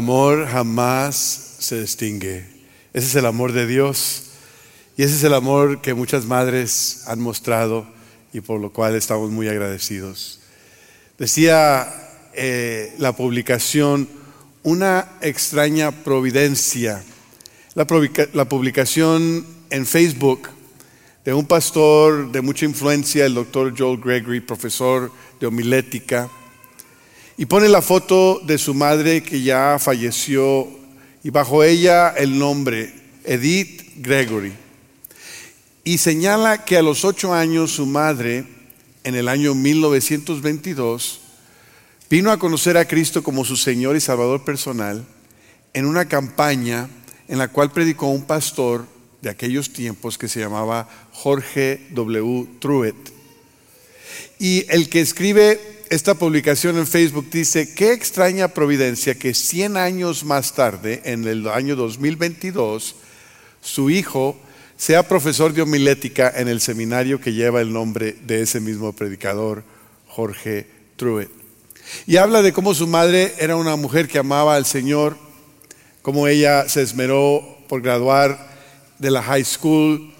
Amor jamás se extingue. Ese es el amor de Dios. Y ese es el amor que muchas madres han mostrado y por lo cual estamos muy agradecidos. Decía eh, la publicación, una extraña providencia. La, la publicación en Facebook de un pastor de mucha influencia, el doctor Joel Gregory, profesor de homilética, y pone la foto de su madre que ya falleció y bajo ella el nombre, Edith Gregory. Y señala que a los ocho años su madre, en el año 1922, vino a conocer a Cristo como su Señor y Salvador personal en una campaña en la cual predicó un pastor de aquellos tiempos que se llamaba Jorge W. Truett. Y el que escribe esta publicación en Facebook dice, qué extraña providencia que 100 años más tarde, en el año 2022, su hijo sea profesor de homilética en el seminario que lleva el nombre de ese mismo predicador, Jorge Truett. Y habla de cómo su madre era una mujer que amaba al Señor, cómo ella se esmeró por graduar de la high school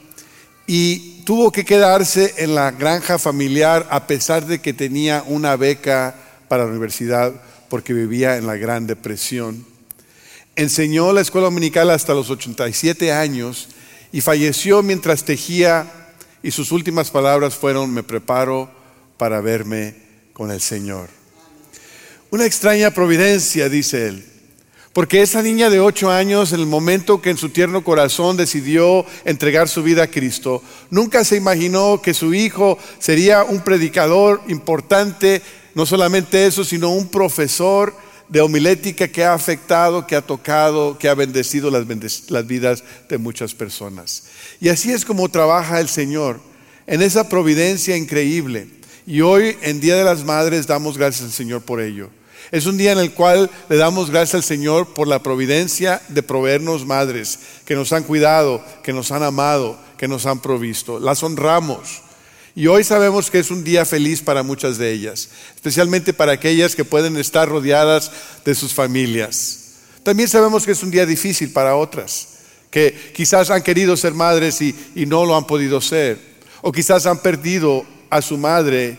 y tuvo que quedarse en la granja familiar a pesar de que tenía una beca para la universidad porque vivía en la Gran Depresión. Enseñó la escuela dominical hasta los 87 años y falleció mientras tejía y sus últimas palabras fueron, me preparo para verme con el Señor. Una extraña providencia, dice él. Porque esa niña de ocho años, en el momento que en su tierno corazón decidió entregar su vida a Cristo, nunca se imaginó que su hijo sería un predicador importante, no solamente eso, sino un profesor de homilética que ha afectado, que ha tocado, que ha bendecido las, vidas de muchas personas. Y así es como trabaja el Señor, en esa providencia increíble. Y hoy, en Día de las Madres, damos gracias al Señor por ello. Es un día en el cual le damos gracias al Señor por la providencia de proveernos madres que nos han cuidado, que nos han amado, que nos han provisto. Las honramos. Y hoy sabemos que es un día feliz para muchas de ellas, especialmente para aquellas que pueden estar rodeadas de sus familias. También sabemos que es un día difícil para otras, que quizás han querido ser madres y, y no lo han podido ser, o quizás han perdido a su madre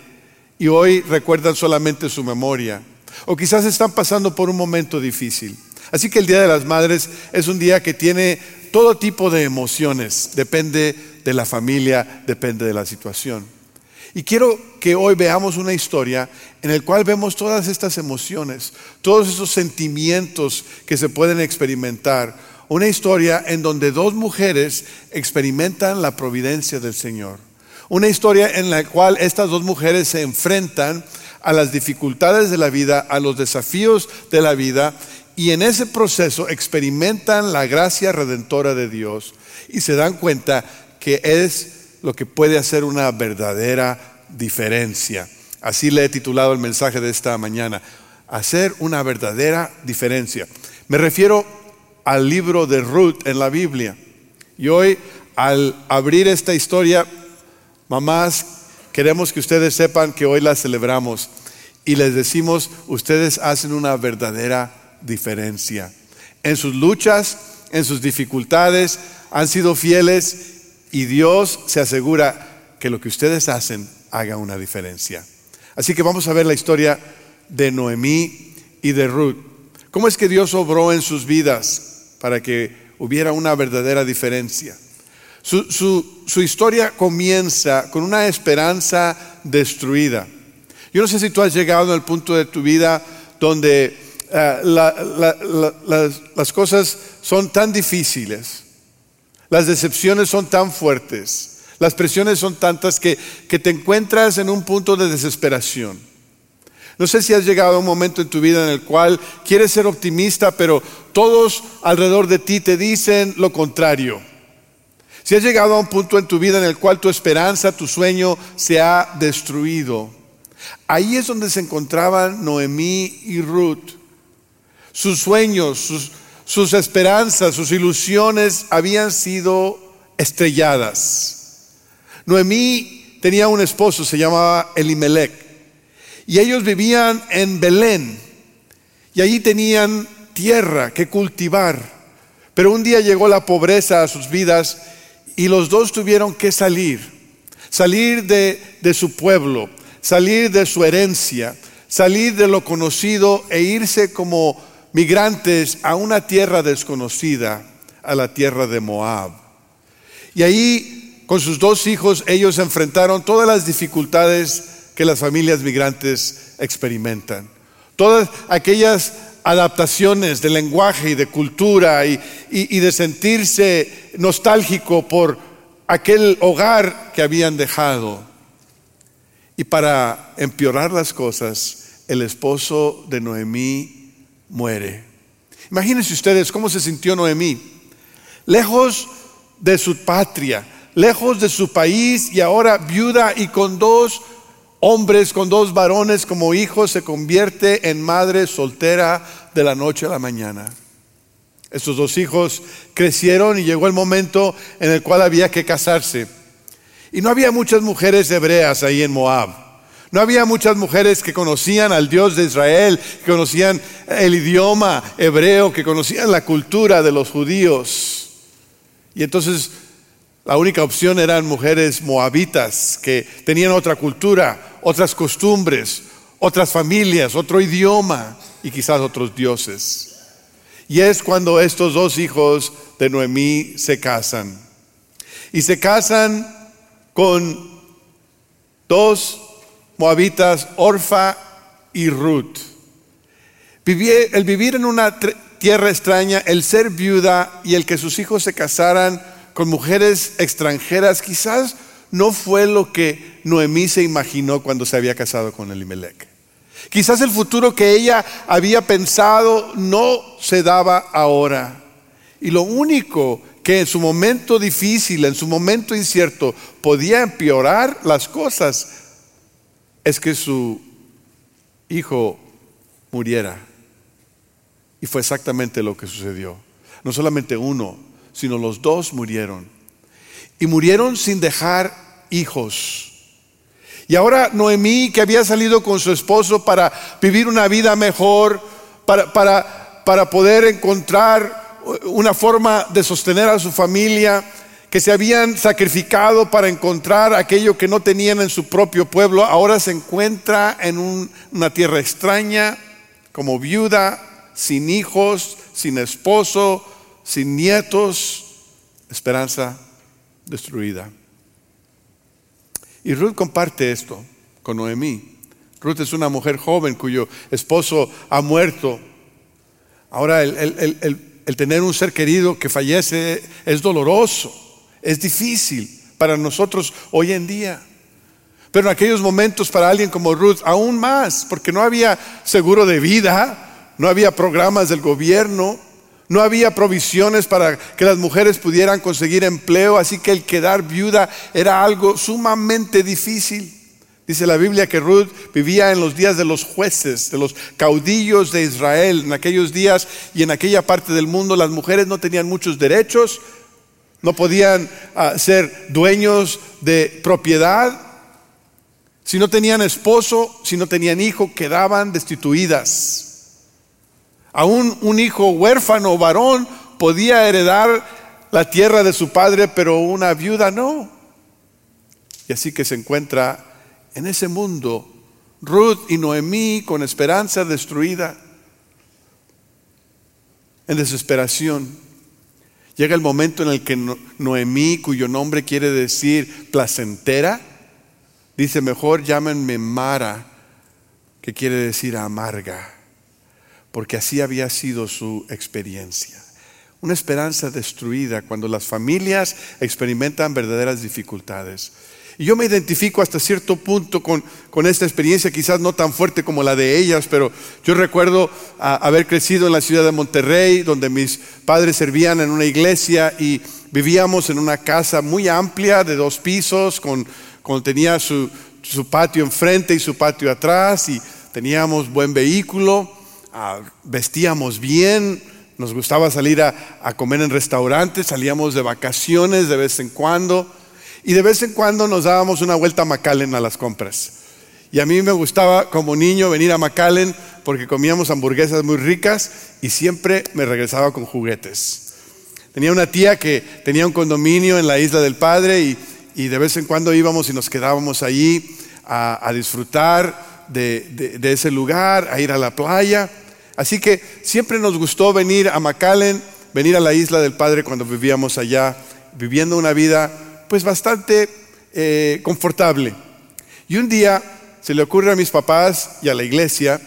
y hoy recuerdan solamente su memoria o quizás están pasando por un momento difícil. Así que el Día de las Madres es un día que tiene todo tipo de emociones, depende de la familia, depende de la situación. Y quiero que hoy veamos una historia en la cual vemos todas estas emociones, todos esos sentimientos que se pueden experimentar. Una historia en donde dos mujeres experimentan la providencia del Señor. Una historia en la cual estas dos mujeres se enfrentan a las dificultades de la vida, a los desafíos de la vida y en ese proceso experimentan la gracia redentora de Dios y se dan cuenta que es lo que puede hacer una verdadera diferencia. Así le he titulado el mensaje de esta mañana, hacer una verdadera diferencia. Me refiero al libro de Ruth en la Biblia. Y hoy, al abrir esta historia, mamás, Queremos que ustedes sepan que hoy la celebramos y les decimos, ustedes hacen una verdadera diferencia. En sus luchas, en sus dificultades, han sido fieles y Dios se asegura que lo que ustedes hacen haga una diferencia. Así que vamos a ver la historia de Noemí y de Ruth. ¿Cómo es que Dios obró en sus vidas para que hubiera una verdadera diferencia? Su, historia comienza con una esperanza destruida. Yo no sé si tú has llegado al punto de tu vida donde eh, las, cosas son tan difíciles, las decepciones son tan fuertes, las presiones son tantas que, que te encuentras en un punto de desesperación. No sé si has llegado a un momento en tu vida en el cual quieres ser optimista, pero todos alrededor de ti te dicen lo contrario. Si has llegado a un punto en tu vida en el cual tu esperanza, tu sueño se ha destruido, ahí es donde se encontraban Noemí y Ruth. Sus sueños, sus, esperanzas, sus ilusiones habían sido estrelladas. Noemí tenía un esposo, se llamaba Elimelech, y ellos vivían en Belén, y allí tenían tierra que cultivar. Pero un día llegó la pobreza a sus vidas y los dos tuvieron que salir, salir de, su pueblo, salir de su herencia, salir de lo conocido e irse como migrantes a una tierra desconocida, a la tierra de Moab. Y ahí, con sus dos hijos, ellos enfrentaron todas las dificultades que las familias migrantes experimentan. Todas aquellas adaptaciones de lenguaje y de cultura y, de sentirse nostálgico por aquel hogar que habían dejado. Y para empeorar las cosas, el esposo de Noemí muere. Imagínense ustedes cómo se sintió Noemí. Lejos de su patria, lejos de su país y ahora viuda y con dos hombres, con dos varones como hijos, se convierte en madre soltera de la noche a la mañana. Estos dos hijos crecieron y llegó el momento en el cual había que casarse. Y no había muchas mujeres hebreas ahí en Moab. No había muchas mujeres que conocían al Dios de Israel, que conocían el idioma hebreo, que conocían la cultura de los judíos. Y entonces la única opción eran mujeres moabitas que tenían otra cultura, otras costumbres, otras familias, otro idioma y quizás otros dioses. Y es cuando estos dos hijos de Noemí se casan. Y se casan con dos moabitas, Orfa y Ruth. el vivir en una tierra extraña, el ser viuda y el que sus hijos se casaran con mujeres extranjeras, quizás no fue lo que Noemí se imaginó cuando se había casado con Elimelech. Quizás el futuro que ella había pensado no se daba ahora. Y lo único que en su momento difícil, en su momento incierto, podía empeorar las cosas es que su hijo muriera. Y fue exactamente lo que sucedió. No solamente uno, sino los dos murieron. Y murieron sin dejar hijos. Y ahora Noemí, que había salido con su esposo para vivir una vida mejor, para, para, para poder encontrar una forma de sostener a su familia, que se habían sacrificado para encontrar aquello que no tenían en su propio pueblo, ahora se encuentra en una tierra extraña, como viuda, sin hijos, sin esposo, sin nietos, esperanza destruida. Y Ruth comparte esto con Noemí. Ruth es una mujer joven cuyo esposo ha muerto. Ahora el, el tener un ser querido que fallece es doloroso, es difícil para nosotros hoy en día. Pero en aquellos momentos para alguien como Ruth aún más, porque no había seguro de vida, no había programas del gobierno, no había provisiones para que las mujeres pudieran conseguir empleo, así que el quedar viuda era algo sumamente difícil. Dice la Biblia que Ruth vivía en los días de los jueces, de los caudillos de Israel. En aquellos días y en aquella parte del mundo las mujeres no tenían muchos derechos, no podían ah, ser dueños de propiedad. Si no tenían esposo, si no tenían hijo, quedaban destituidas. Aún un hijo huérfano varón podía heredar la tierra de su padre, pero una viuda no. Y así que se encuentra en ese mundo Ruth y Noemí con esperanza destruida, en desesperación. Llega el momento en el que Noemí, cuyo nombre quiere decir placentera, dice mejor llámenme Mara, que quiere decir amarga porque así había sido su experiencia. Una esperanza destruida cuando las familias experimentan verdaderas dificultades. Y yo me identifico hasta cierto punto con, esta experiencia, quizás no tan fuerte como la de ellas, pero yo recuerdo haber crecido en la ciudad de Monterrey, donde mis padres servían en una iglesia y vivíamos en una casa muy amplia de dos pisos, con, tenía su, su patio enfrente y su patio atrás, y teníamos buen vehículo. Ah, vestíamos bien, nos gustaba salir a, comer en restaurantes, salíamos de vacaciones de vez en cuando y de vez en cuando nos dábamos una vuelta a McAllen a las compras. Y a mí me gustaba como niño venir a McAllen porque comíamos hamburguesas muy ricas y siempre me regresaba con juguetes. Tenía una tía que tenía un condominio en la isla del Padre y, de vez en cuando íbamos y nos quedábamos allí a, disfrutar de, de, ese lugar, a ir a la playa. Así que siempre nos gustó venir a McAllen, venir a la isla del Padre cuando vivíamos allá, viviendo una vida pues bastante eh, confortable. Y un día se le ocurre a mis papás y a la iglesia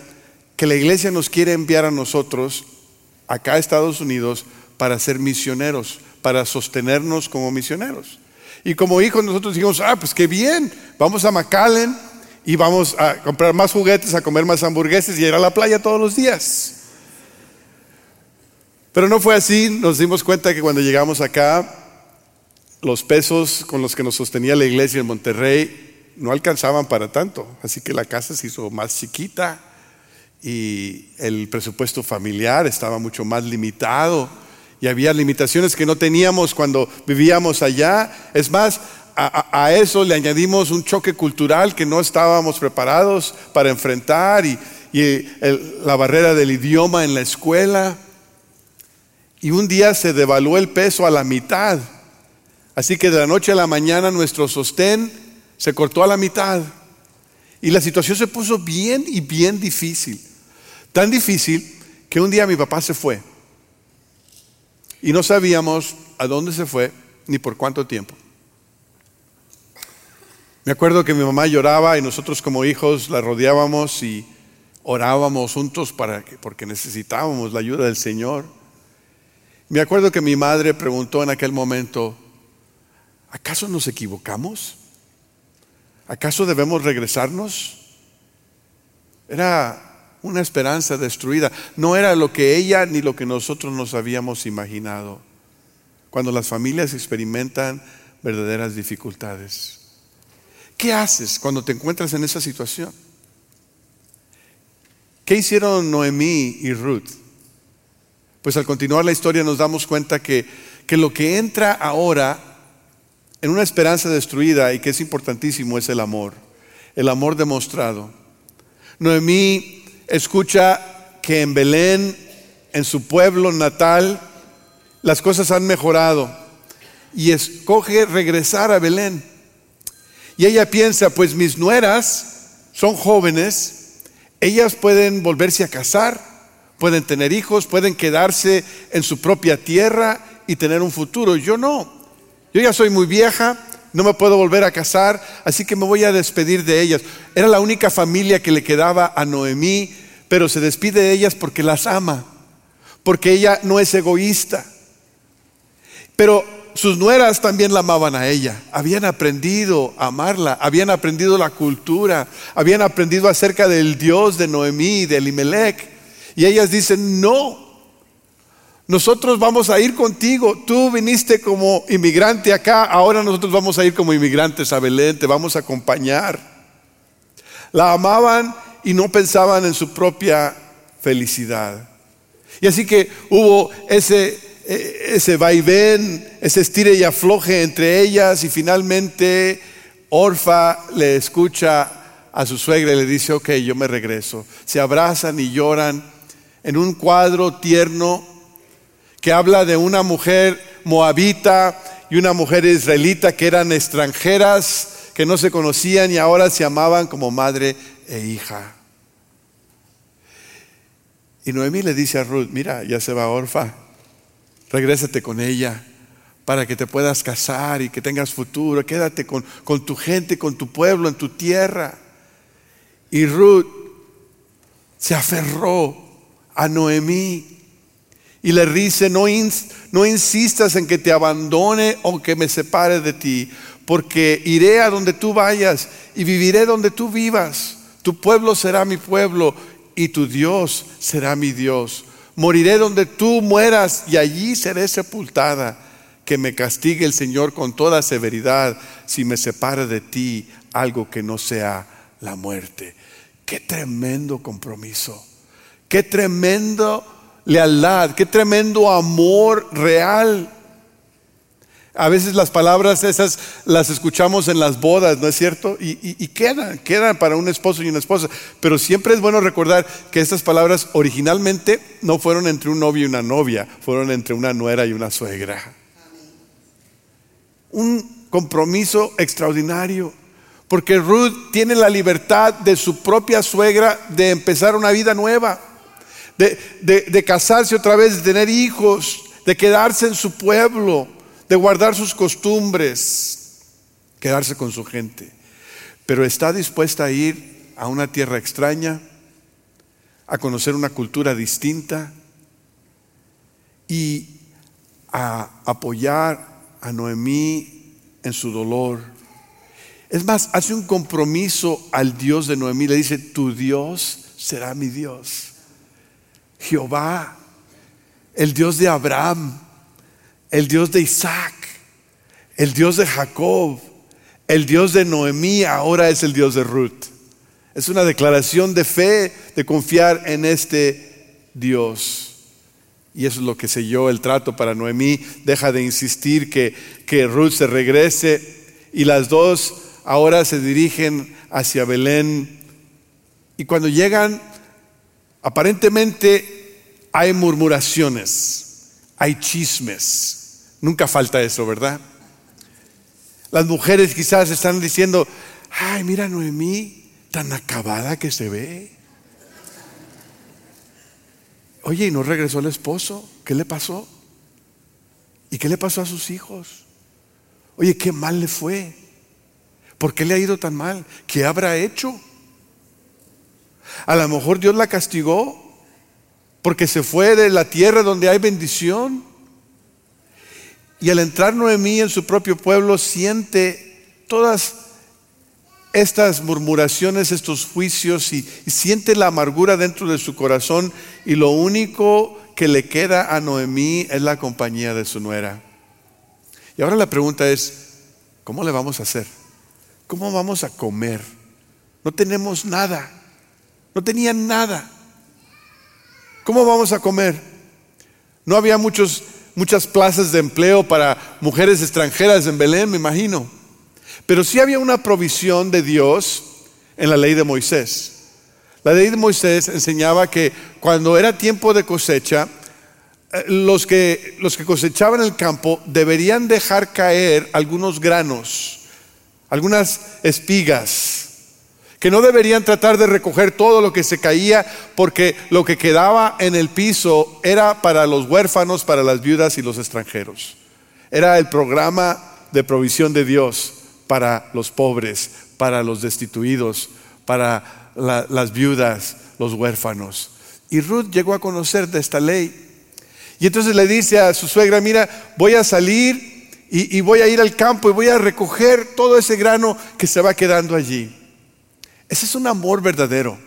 que la iglesia nos quiere enviar a nosotros acá a Estados Unidos para ser misioneros, para sostenernos como misioneros. Y como hijos nosotros dijimos, ah, pues qué bien, vamos a McAllen y vamos a comprar más juguetes, a comer más hamburguesas y ir a la playa todos los días. Pero no fue así, nos dimos cuenta que cuando llegamos acá, los pesos con los que nos sostenía la iglesia en Monterrey no alcanzaban para tanto, así que la casa se hizo más chiquita y el presupuesto familiar estaba mucho más limitado y había limitaciones que no teníamos cuando vivíamos allá. Es más, a, eso le añadimos un choque cultural que no estábamos preparados para enfrentar y, la barrera del idioma en la escuela. Y un día se devaluó el peso a la mitad Así que de la noche a la mañana nuestro sostén se cortó a la mitad. Y la situación se puso bien y bien difícil. Tan difícil que un día mi papá se fue. Y no sabíamos a dónde se fue ni por cuánto tiempo. Me acuerdo que mi mamá lloraba y nosotros como hijos la rodeábamos y orábamos juntos para que, porque necesitábamos la ayuda del Señor. Me acuerdo que mi madre preguntó en aquel momento, ¿acaso nos equivocamos? ¿Acaso debemos regresarnos? Era una esperanza destruida. No era lo que ella ni lo que nosotros nos habíamos imaginado. Cuando las familias experimentan verdaderas dificultades. ¿Qué haces cuando te encuentras en esa situación? ¿Qué hicieron Noemí y Ruth? Pues al continuar la historia nos damos cuenta que, que lo que entra ahora en una esperanza destruida y que es importantísimo es el amor, el amor demostrado. Noemí escucha que en Belén, en su pueblo natal, las cosas han mejorado y escoge regresar a Belén. Y ella piensa, pues mis nueras son jóvenes, ellas pueden volverse a casar, pueden tener hijos, pueden quedarse en su propia tierra y tener un futuro. Yo no. Yo ya soy muy vieja, no me puedo volver a casar, así que me voy a despedir de ellas. Era la única familia que le quedaba a Noemí, pero se despide de ellas porque las ama, porque ella no es egoísta. Pero sus nueras también la amaban a ella, habían aprendido a amarla, habían aprendido la cultura, habían aprendido acerca del Dios de Noemí, de Elimelech. Y ellas dicen, no, nosotros vamos a ir contigo. Tú viniste como inmigrante acá, ahora nosotros vamos a ir como inmigrantes a Belén, te vamos a acompañar. La amaban y no pensaban en su propia felicidad. Y así que hubo ese, ese vaivén, ese estire y afloje entre ellas y finalmente Orfa le escucha a su suegra y le dice, ok, yo me regreso. Se abrazan y lloran en un cuadro tierno que habla de una mujer moabita y una mujer israelita que eran extranjeras, que no se conocían y ahora se amaban como madre e hija. Y Noemí le dice a Ruth, mira, ya se va Orfa, regrésate con ella para que te puedas casar y que tengas futuro, quédate con, con tu gente, con tu pueblo, en tu tierra. Y Ruth se aferró a Noemí y le dice, no, no insistas en que te abandone o que me separe de ti, porque iré a donde tú vayas y viviré donde tú vivas. Tu pueblo será mi pueblo y tu Dios será mi Dios. Moriré donde tú mueras y allí seré sepultada. Que me castigue el Señor con toda severidad si me separe de ti algo que no sea la muerte. Qué tremendo compromiso. Qué tremendo lealtad, qué tremendo amor real. A veces las palabras esas las escuchamos en las bodas, ¿no es cierto? Y, quedan, quedan para un esposo y una esposa. Pero siempre es bueno recordar que estas palabras originalmente no fueron entre un novio y una novia, fueron entre una nuera y una suegra. Un compromiso extraordinario. Porque Ruth tiene la libertad de su propia suegra de empezar una vida nueva, de, de casarse otra vez, de tener hijos, de quedarse en su pueblo de guardar sus costumbres, quedarse con su gente, pero está dispuesta a ir a una tierra extraña, a conocer una cultura distinta y a apoyar a Noemí en su dolor. Es más, hace un compromiso al Dios de Noemí, le dice, tu Dios será mi Dios. Jehová, el Dios de Abraham, el Dios de Isaac, el Dios de Jacob, el Dios de Noemí, ahora es el Dios de Ruth. Es una declaración de fe, de confiar en este Dios. Y eso es lo que selló el trato para Noemí. Deja de insistir que, que Ruth se regrese y las dos ahora se dirigen hacia Belén. Y cuando llegan, aparentemente hay murmuraciones, hay chismes. Nunca falta eso, ¿verdad? Las mujeres quizás están diciendo, ay, mira Noemí, tan acabada que se ve. Oye, ¿y no regresó el esposo? ¿Qué le pasó? ¿Y qué le pasó a sus hijos? Oye, qué mal le fue. ¿Por qué le ha ido tan mal? ¿Qué habrá hecho? A lo mejor Dios la castigó porque se fue de la tierra donde hay bendición. Y al entrar Noemí en su propio pueblo siente todas estas murmuraciones, estos juicios y, siente la amargura dentro de su corazón y lo único que le queda a Noemí es la compañía de su nuera. Y ahora la pregunta es, ¿cómo le vamos a hacer? ¿Cómo vamos a comer? No tenemos nada. No tenían nada. ¿Cómo vamos a comer? No había muchos muchas plazas de empleo para mujeres extranjeras en Belén, me imagino. Pero sí había una provisión de Dios en la ley de Moisés. La ley de Moisés enseñaba que cuando era tiempo de cosecha, eh, los que, los que cosechaban el campo deberían dejar caer algunos granos, algunas espigas, que no deberían tratar de recoger todo lo que se caía porque lo que quedaba en el piso era para los huérfanos, para las viudas y los extranjeros. Era el programa de provisión de Dios para los pobres, para los destituidos, para las viudas, los huérfanos. Y Ruth llegó a conocer de esta ley. Y entonces le dice a su suegra, mira, voy a salir y voy a ir al campo y voy a recoger todo ese grano que se va quedando allí. Ese es un amor verdadero.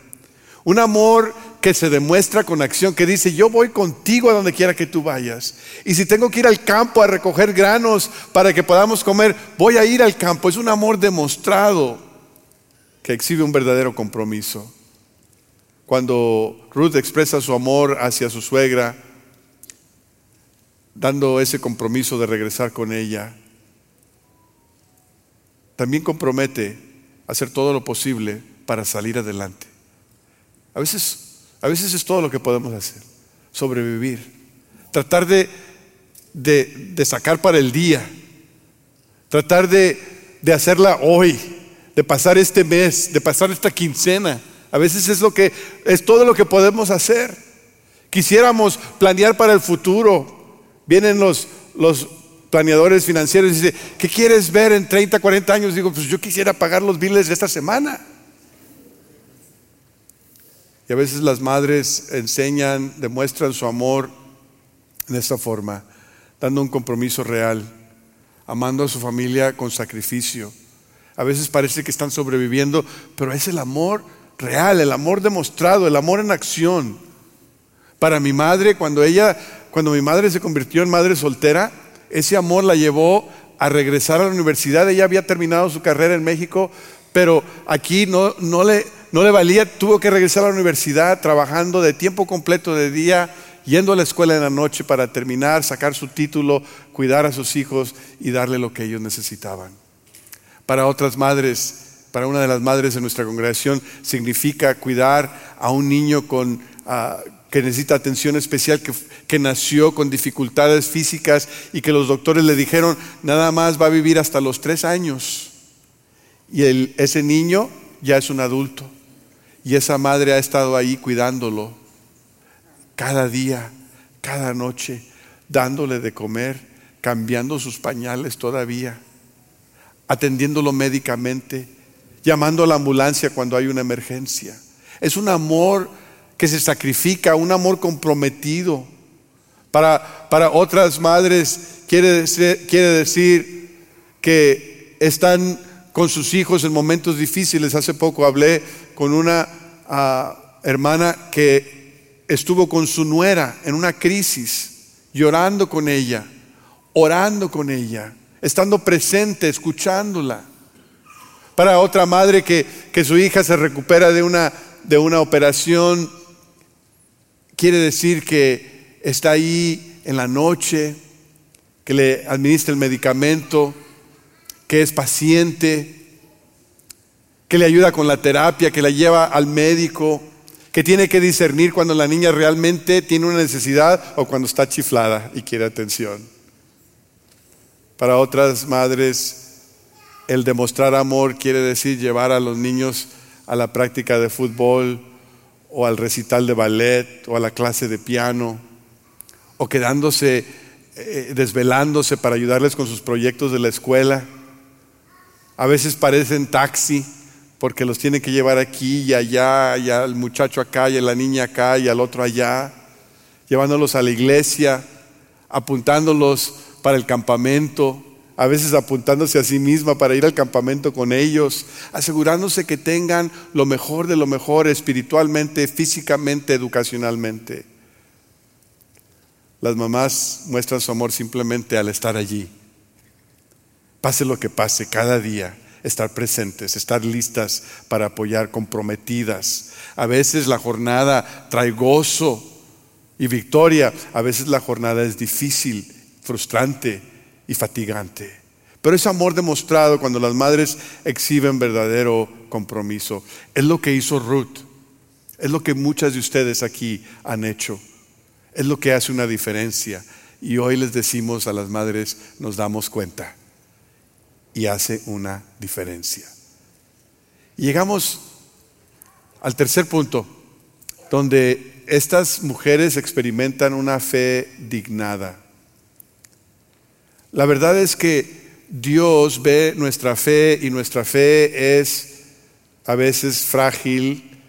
Un amor que se demuestra con acción, que dice, yo voy contigo a donde quiera que tú vayas. Y si tengo que ir al campo a recoger granos para que podamos comer, voy a ir al campo. Es un amor demostrado que exhibe un verdadero compromiso. Cuando Ruth expresa su amor hacia su suegra, dando ese compromiso de regresar con ella, también compromete hacer todo lo posible para salir adelante. A veces, a veces es todo lo que podemos hacer, sobrevivir, tratar de, de, sacar para el día, tratar de, de hacerla hoy, de pasar este mes, de pasar esta quincena. A veces es lo que es todo lo que podemos hacer. Quisiéramos planear para el futuro. Vienen los, los planeadores financieros y dice, ¿qué quieres ver en 30, 40 años? Digo, pues yo quisiera pagar los biles de esta semana. Y a veces las madres enseñan, demuestran su amor de esta forma, dando un compromiso real, amando a su familia con sacrificio. A veces parece que están sobreviviendo, pero es el amor real, el amor demostrado, el amor en acción. Para mi madre, cuando ella, cuando mi madre se convirtió en madre soltera, ese amor la llevó a regresar a la universidad. Ella había terminado su carrera en México, pero aquí no, le valía, tuvo que regresar a la universidad trabajando de tiempo completo de día yendo a la escuela en la noche para terminar, sacar su título, cuidar a sus hijos y darle lo que ellos necesitaban. Para otras madres, para una de las madres de nuestra congregación, significa cuidar a un niño con, ah, que necesita atención especial, que, que, nació con dificultades físicas y que los doctores le dijeron, nada más va a vivir hasta los tres años. Y el, ese niño ya es un adulto. Y esa madre ha estado ahí cuidándolo cada día, cada noche, dándole de comer, cambiando sus pañales todavía, atendiéndolo médicamente, llamando a la ambulancia cuando hay una emergencia. Es un amor que se sacrifica, un amor comprometido. Para, para otras madres quiere quiere decir que están con sus hijos en momentos difíciles. Hace poco hablé con una ah, hermana que estuvo con su nuera en una crisis, llorando con ella, orando con ella, estando presente, escuchándola. Para otra madre que, que su hija se recupera de una, de una operación, quiere decir que está ahí en la noche, que le administra el medicamento, que es paciente, que le ayuda con la terapia, que la lleva al médico, que tiene que discernir cuando la niña realmente tiene una necesidad o cuando está chiflada y quiere atención. Para otras madres, el demostrar amor quiere decir llevar a los niños a la práctica de fútbol o al recital de ballet o a la clase de piano o quedándose, eh, desvelándose para ayudarles con sus proyectos de la escuela. A veces parecen taxi porque los tiene que llevar aquí y allá, y al muchacho acá, y a la niña acá, y al otro allá, llevándolos a la iglesia, apuntándolos para el campamento, a veces apuntándose a sí misma para ir al campamento con ellos, asegurándose que tengan lo mejor de lo mejor espiritualmente, físicamente, educacionalmente. Las mamás muestran su amor simplemente al estar allí. Pase lo que pase cada día estar presentes, estar listas para apoyar, comprometidas. A veces la jornada trae gozo y victoria, a veces la jornada es difícil, frustrante y fatigante. Pero es amor demostrado cuando las madres exhiben verdadero compromiso. Es lo que hizo Ruth, es lo que muchas de ustedes aquí han hecho, es lo que hace una diferencia. Y hoy les decimos a las madres, nos damos cuenta y hace una diferencia. llegamos al tercer punto, donde estas mujeres experimentan una fe dignada. La verdad es que Dios ve nuestra fe y nuestra fe es a veces frágil,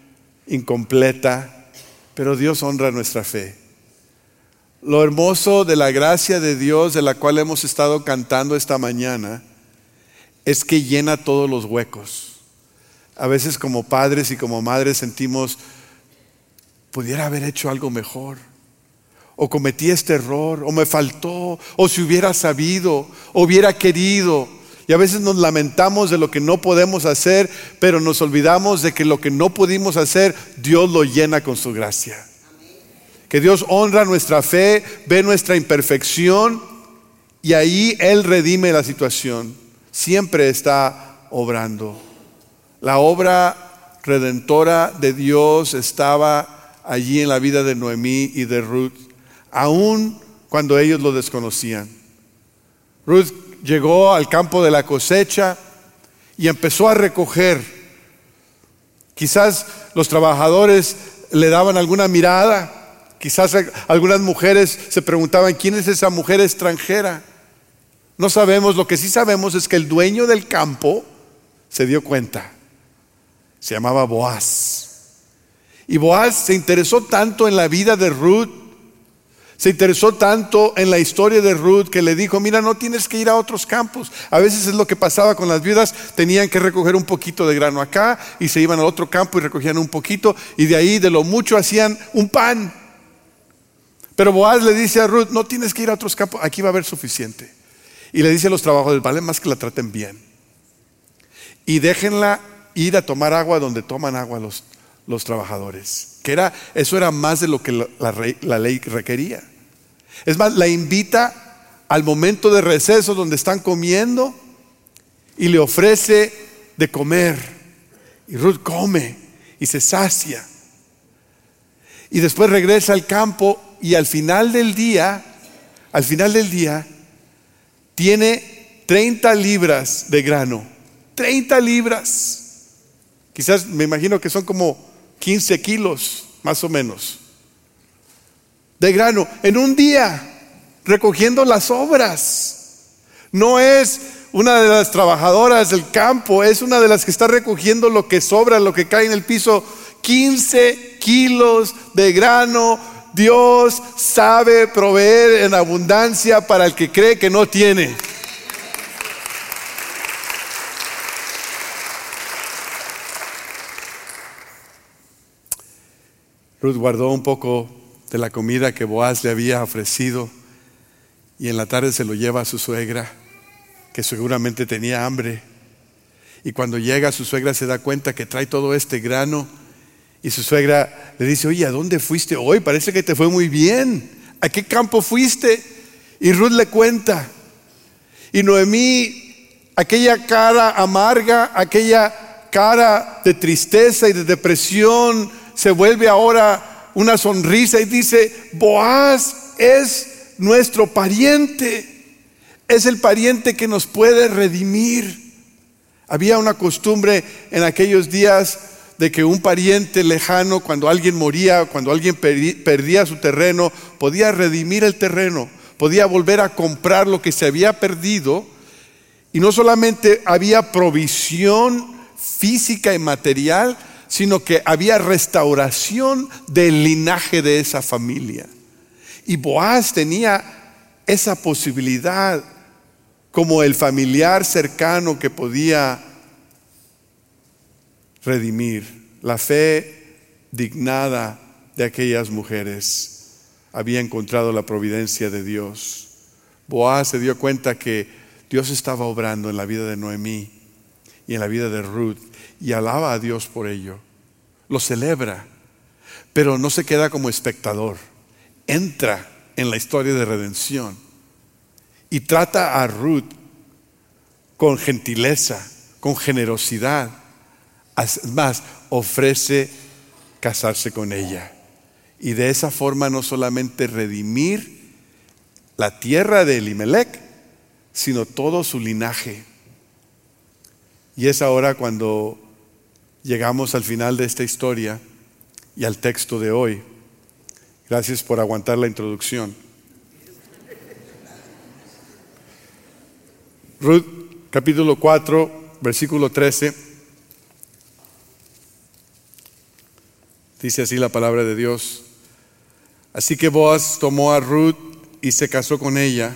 incompleta, pero Dios honra nuestra fe. Lo hermoso de la gracia de Dios de la cual hemos estado cantando esta mañana es que llena todos los huecos. A veces como padres y como madres sentimos, pudiera haber hecho algo mejor, o cometí este error, o me faltó, o si hubiera sabido, o hubiera querido. Y a veces nos lamentamos de lo que no podemos hacer, pero nos olvidamos de que lo que no pudimos hacer, Dios lo llena con su gracia. Que Dios honra nuestra fe, ve nuestra imperfección y ahí Él redime la situación siempre está obrando. La obra redentora de Dios estaba allí en la vida de Noemí y de Ruth, aun cuando ellos lo desconocían. Ruth llegó al campo de la cosecha y empezó a recoger. Quizás los trabajadores le daban alguna mirada, quizás algunas mujeres se preguntaban, ¿quién es esa mujer extranjera? No sabemos, lo que sí sabemos es que el dueño del campo se dio cuenta. Se llamaba Boaz. Y Boaz se interesó tanto en la vida de Ruth, se interesó tanto en la historia de Ruth que le dijo, mira, no tienes que ir a otros campos. A veces es lo que pasaba con las viudas, tenían que recoger un poquito de grano acá y se iban al otro campo y recogían un poquito y de ahí de lo mucho hacían un pan. Pero Boaz le dice a Ruth, no tienes que ir a otros campos, aquí va a haber suficiente. Y le dice a los trabajadores, vale más que la traten bien. Y déjenla ir a tomar agua donde toman agua los, los trabajadores. Que era, eso era más de lo que la, ley requería. Es más, la invita al momento de receso donde están comiendo y le ofrece de comer. Y Ruth come y se sacia. Y después regresa al campo y al final del día, al final del día, tiene 30 libras de grano. 30 libras. Quizás me imagino que son como 15 kilos, más o menos, de grano en un día, recogiendo las obras. No es una de las trabajadoras del campo, es una de las que está recogiendo lo que sobra, lo que cae en el piso. 15 kilos de grano. Dios sabe proveer en abundancia para el que cree que no tiene. Ruth guardó un poco de la comida que Boaz le había ofrecido y en la tarde se lo lleva a su suegra, que seguramente tenía hambre. Y cuando llega su suegra se da cuenta que trae todo este grano y su suegra le dice, oye, ¿a dónde fuiste hoy? Parece que te fue muy bien. ¿A qué campo fuiste? Y Ruth le cuenta. Y Noemí, aquella cara amarga, aquella cara de tristeza y de depresión, se vuelve ahora una sonrisa y dice, Boaz es nuestro pariente, es el pariente que nos puede redimir. Había una costumbre en aquellos días de que un pariente lejano, cuando alguien moría, cuando alguien perdía su terreno, podía redimir el terreno, podía volver a comprar lo que se había perdido. Y no solamente había provisión física y material, sino que había restauración del linaje de esa familia. Y Boaz tenía esa posibilidad como el familiar cercano que podía redimir. La fe dignada de aquellas mujeres había encontrado la providencia de Dios. Boaz se dio cuenta que Dios estaba obrando en la vida de Noemí y en la vida de Ruth y alaba a Dios por ello. Lo celebra, pero no se queda como espectador. Entra en la historia de redención y trata a Ruth con gentileza, con generosidad. Más, ofrece casarse con ella. Y de esa forma no solamente redimir la tierra de Elimelech, sino todo su linaje. Y es ahora cuando llegamos al final de esta historia y al texto de hoy. Gracias por aguantar la introducción. Ruth capítulo 4, versículo 13. Dice así la palabra de Dios. Así que Boaz tomó a Ruth y se casó con ella.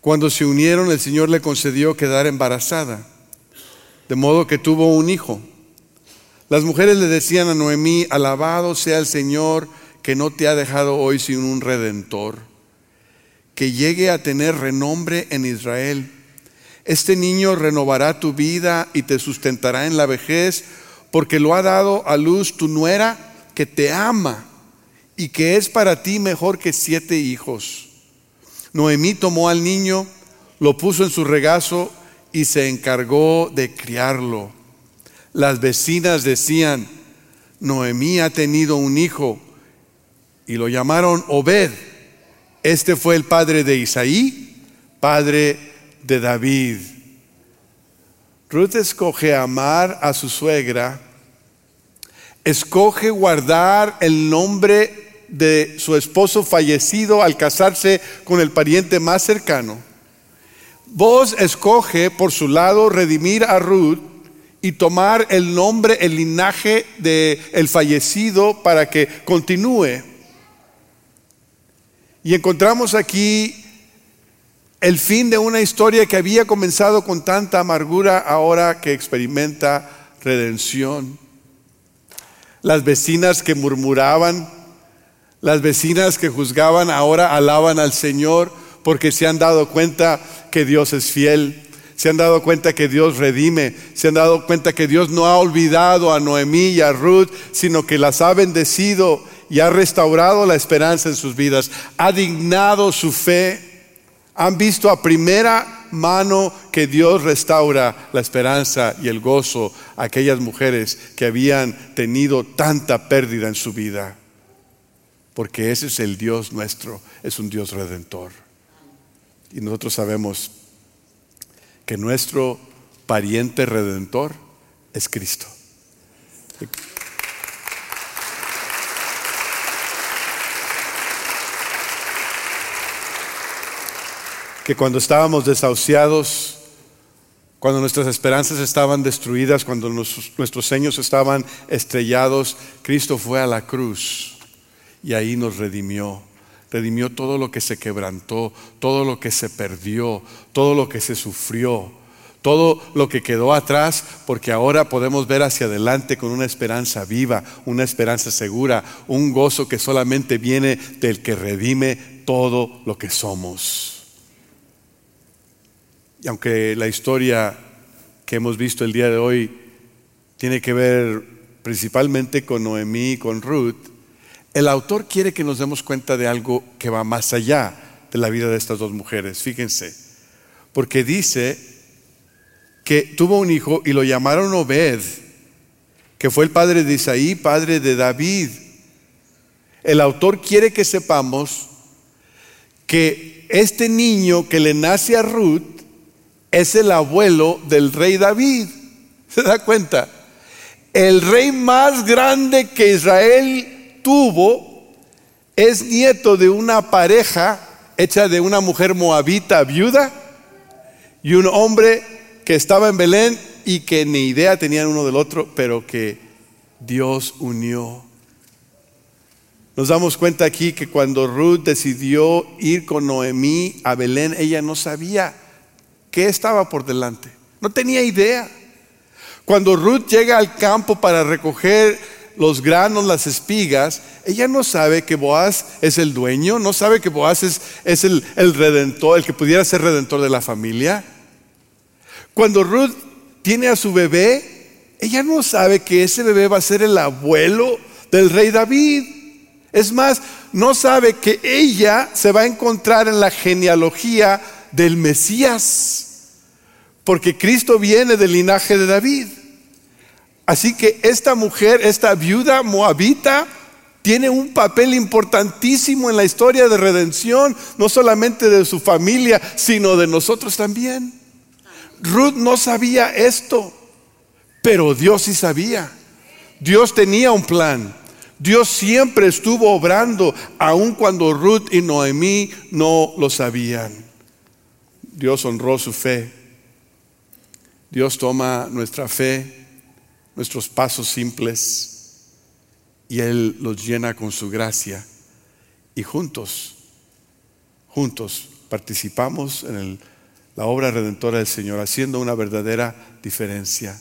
Cuando se unieron, el Señor le concedió quedar embarazada de modo que tuvo un hijo. Las mujeres le decían a Noemí, alabado sea el Señor que no te ha dejado hoy sin un redentor, que llegue a tener renombre en Israel. Este niño renovará tu vida y te sustentará en la vejez, porque lo ha dado a luz tu nuera que te ama y que es para ti mejor que siete hijos. Noemí tomó al niño, lo puso en su regazo y se encargó de criarlo. Las vecinas decían, Noemí ha tenido un hijo y lo llamaron Obed. Este fue el padre de Isaí, padre de David. Ruth escoge amar a su suegra, escoge guardar el nombre de su esposo fallecido al casarse con el pariente más cercano Vos escoge por su lado redimir a Ruth y tomar el nombre, el linaje del el fallecido para que continúe. Y encontramos aquí el fin de una historia que había comenzado con tanta amargura, ahora que experimenta redención. Las vecinas que murmuraban, las vecinas que juzgaban, ahora alaban al Señor porque se han dado cuenta que Dios es fiel, se han dado cuenta que Dios redime, se han dado cuenta que Dios no ha olvidado a Noemí y a Ruth, sino que las ha bendecido y ha restaurado la esperanza en sus vidas, ha dignado su fe, han visto a primera mano que Dios restaura la esperanza y el gozo a aquellas mujeres que habían tenido tanta pérdida en su vida. Porque ese es el Dios nuestro, es un Dios redentor. Y nosotros sabemos que nuestro pariente redentor es Cristo. Que cuando estábamos desahuciados, cuando nuestras esperanzas estaban destruidas, cuando nuestros, sueños estaban estrellados, Cristo fue a la cruz y ahí nos redimió. Redimió todo lo que se quebrantó, todo lo que se perdió, todo lo que se sufrió, todo lo que quedó atrás, porque ahora podemos ver hacia adelante con una esperanza viva, una esperanza segura, un gozo que solamente viene del que redime todo lo que somos. Y aunque la historia que hemos visto el día de hoy tiene que ver principalmente con Noemí y con Ruth, el autor quiere que nos demos cuenta de algo que va más allá de la vida de estas dos mujeres. Fíjense, porque dice que tuvo un hijo y lo llamaron Obed, que fue el padre de Isaí, padre de David. El autor quiere que sepamos que este niño que le nace a Ruth es el abuelo del rey David. ¿Se da cuenta? El rey más grande que Israel tuvo es nieto de una pareja hecha de una mujer moabita viuda y un hombre que estaba en Belén y que ni idea tenían uno del otro, pero que Dios unió. Nos damos cuenta aquí que cuando Ruth decidió ir con Noemí a Belén, ella no sabía qué estaba por delante, no tenía idea. Cuando Ruth llega al campo para recoger los granos, las espigas, ella no sabe que Boaz es el dueño, no sabe que Boaz es, el, el redentor, el que pudiera ser redentor de la familia. Cuando Ruth tiene a su bebé, ella no sabe que ese bebé va a ser el abuelo del rey David. Es más, no sabe que ella se va a encontrar en la genealogía del Mesías, porque Cristo viene del linaje de David. Así que esta mujer, esta viuda moabita, tiene un papel importantísimo en la historia de redención, no solamente de su familia, sino de nosotros también. Ruth no sabía esto, pero Dios sí sabía. Dios tenía un plan. Dios siempre estuvo obrando, aun cuando Ruth y Noemí no lo sabían. Dios honró su fe. Dios toma nuestra fe nuestros pasos simples y Él los llena con su gracia. Y juntos, juntos participamos en la obra redentora del Señor, haciendo una verdadera diferencia.